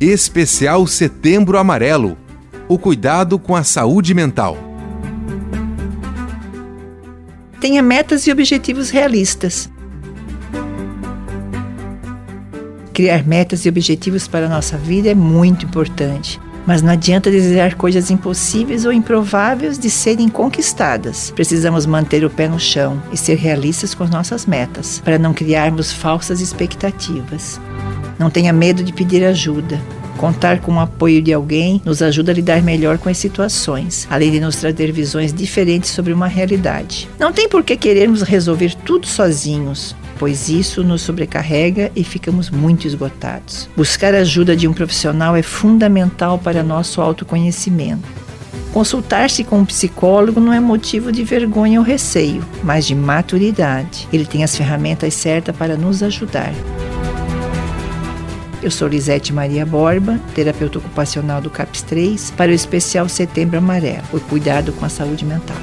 Especial Setembro Amarelo o cuidado com a saúde mental. Tenha metas e objetivos realistas. Criar metas e objetivos para a nossa vida é muito importante. Mas não adianta desejar coisas impossíveis ou improváveis de serem conquistadas. Precisamos manter o pé no chão e ser realistas com as nossas metas, para não criarmos falsas expectativas. Não tenha medo de pedir ajuda. Contar com o apoio de alguém nos ajuda a lidar melhor com as situações, além de nos trazer visões diferentes sobre uma realidade. Não tem por que querermos resolver tudo sozinhos pois isso nos sobrecarrega e ficamos muito esgotados. Buscar a ajuda de um profissional é fundamental para nosso autoconhecimento. Consultar-se com um psicólogo não é motivo de vergonha ou receio, mas de maturidade. Ele tem as ferramentas certas para nos ajudar. Eu sou Lisete Maria Borba, terapeuta ocupacional do CAPS 3, para o especial Setembro Amarelo, o cuidado com a saúde mental.